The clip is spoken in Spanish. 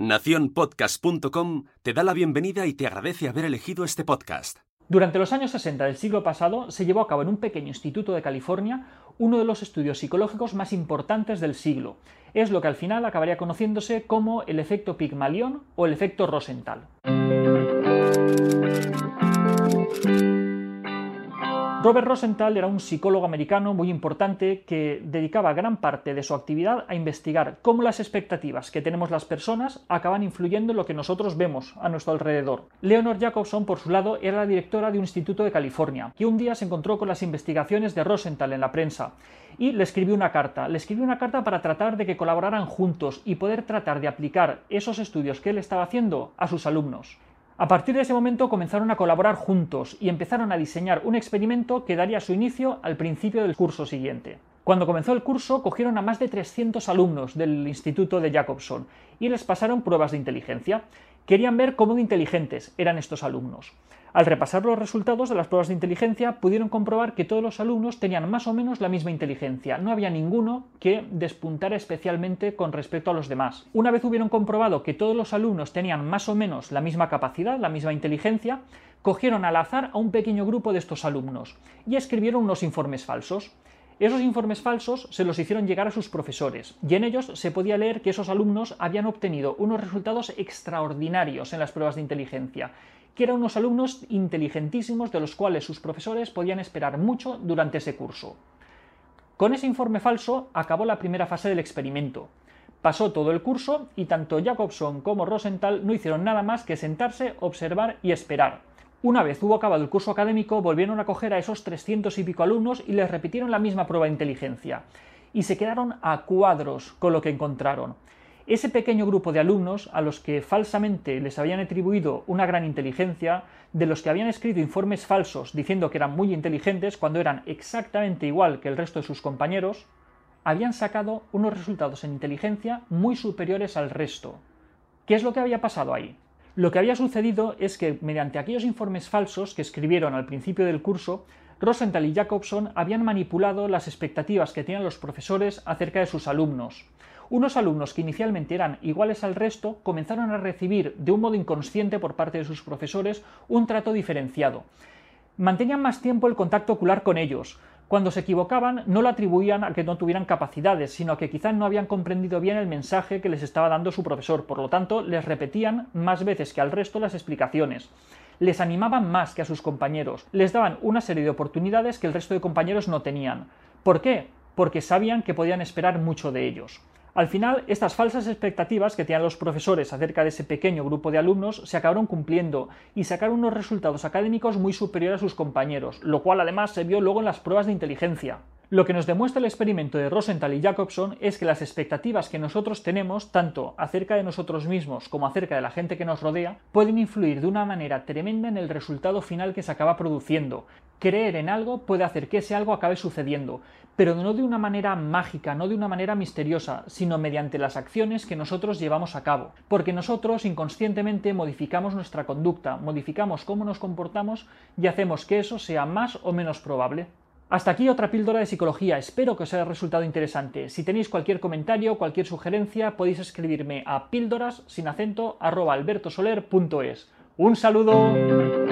Naciónpodcast.com te da la bienvenida y te agradece haber elegido este podcast. Durante los años 60 del siglo pasado se llevó a cabo en un pequeño instituto de California uno de los estudios psicológicos más importantes del siglo. Es lo que al final acabaría conociéndose como el efecto Pygmalion o el efecto Rosenthal. Robert Rosenthal era un psicólogo americano muy importante que dedicaba gran parte de su actividad a investigar cómo las expectativas que tenemos las personas acaban influyendo en lo que nosotros vemos a nuestro alrededor. Leonor Jacobson, por su lado, era la directora de un instituto de California, que un día se encontró con las investigaciones de Rosenthal en la prensa y le escribió una carta. Le escribió una carta para tratar de que colaboraran juntos y poder tratar de aplicar esos estudios que él estaba haciendo a sus alumnos. A partir de ese momento comenzaron a colaborar juntos y empezaron a diseñar un experimento que daría su inicio al principio del curso siguiente. Cuando comenzó el curso, cogieron a más de 300 alumnos del Instituto de Jacobson y les pasaron pruebas de inteligencia. Querían ver cómo inteligentes eran estos alumnos. Al repasar los resultados de las pruebas de inteligencia, pudieron comprobar que todos los alumnos tenían más o menos la misma inteligencia. No había ninguno que despuntara especialmente con respecto a los demás. Una vez hubieron comprobado que todos los alumnos tenían más o menos la misma capacidad, la misma inteligencia, cogieron al azar a un pequeño grupo de estos alumnos y escribieron unos informes falsos. Esos informes falsos se los hicieron llegar a sus profesores, y en ellos se podía leer que esos alumnos habían obtenido unos resultados extraordinarios en las pruebas de inteligencia, que eran unos alumnos inteligentísimos de los cuales sus profesores podían esperar mucho durante ese curso. Con ese informe falso acabó la primera fase del experimento. Pasó todo el curso y tanto Jacobson como Rosenthal no hicieron nada más que sentarse, observar y esperar. Una vez hubo acabado el curso académico, volvieron a coger a esos 300 y pico alumnos y les repitieron la misma prueba de inteligencia. Y se quedaron a cuadros con lo que encontraron. Ese pequeño grupo de alumnos a los que falsamente les habían atribuido una gran inteligencia, de los que habían escrito informes falsos diciendo que eran muy inteligentes cuando eran exactamente igual que el resto de sus compañeros, habían sacado unos resultados en inteligencia muy superiores al resto. ¿Qué es lo que había pasado ahí? Lo que había sucedido es que, mediante aquellos informes falsos que escribieron al principio del curso, Rosenthal y Jacobson habían manipulado las expectativas que tenían los profesores acerca de sus alumnos. Unos alumnos que inicialmente eran iguales al resto comenzaron a recibir de un modo inconsciente por parte de sus profesores un trato diferenciado. Mantenían más tiempo el contacto ocular con ellos, cuando se equivocaban, no lo atribuían a que no tuvieran capacidades, sino a que quizás no habían comprendido bien el mensaje que les estaba dando su profesor, por lo tanto, les repetían más veces que al resto las explicaciones. Les animaban más que a sus compañeros, les daban una serie de oportunidades que el resto de compañeros no tenían. ¿Por qué? Porque sabían que podían esperar mucho de ellos. Al final, estas falsas expectativas que tenían los profesores acerca de ese pequeño grupo de alumnos se acabaron cumpliendo y sacaron unos resultados académicos muy superiores a sus compañeros, lo cual además se vio luego en las pruebas de inteligencia. Lo que nos demuestra el experimento de Rosenthal y Jacobson es que las expectativas que nosotros tenemos, tanto acerca de nosotros mismos como acerca de la gente que nos rodea, pueden influir de una manera tremenda en el resultado final que se acaba produciendo. Creer en algo puede hacer que ese algo acabe sucediendo, pero no de una manera mágica, no de una manera misteriosa, sino mediante las acciones que nosotros llevamos a cabo. Porque nosotros inconscientemente modificamos nuestra conducta, modificamos cómo nos comportamos y hacemos que eso sea más o menos probable. Hasta aquí otra píldora de psicología, espero que os haya resultado interesante. Si tenéis cualquier comentario, cualquier sugerencia, podéis escribirme a píldoras sin acento albertosoler.es. ¡Un saludo!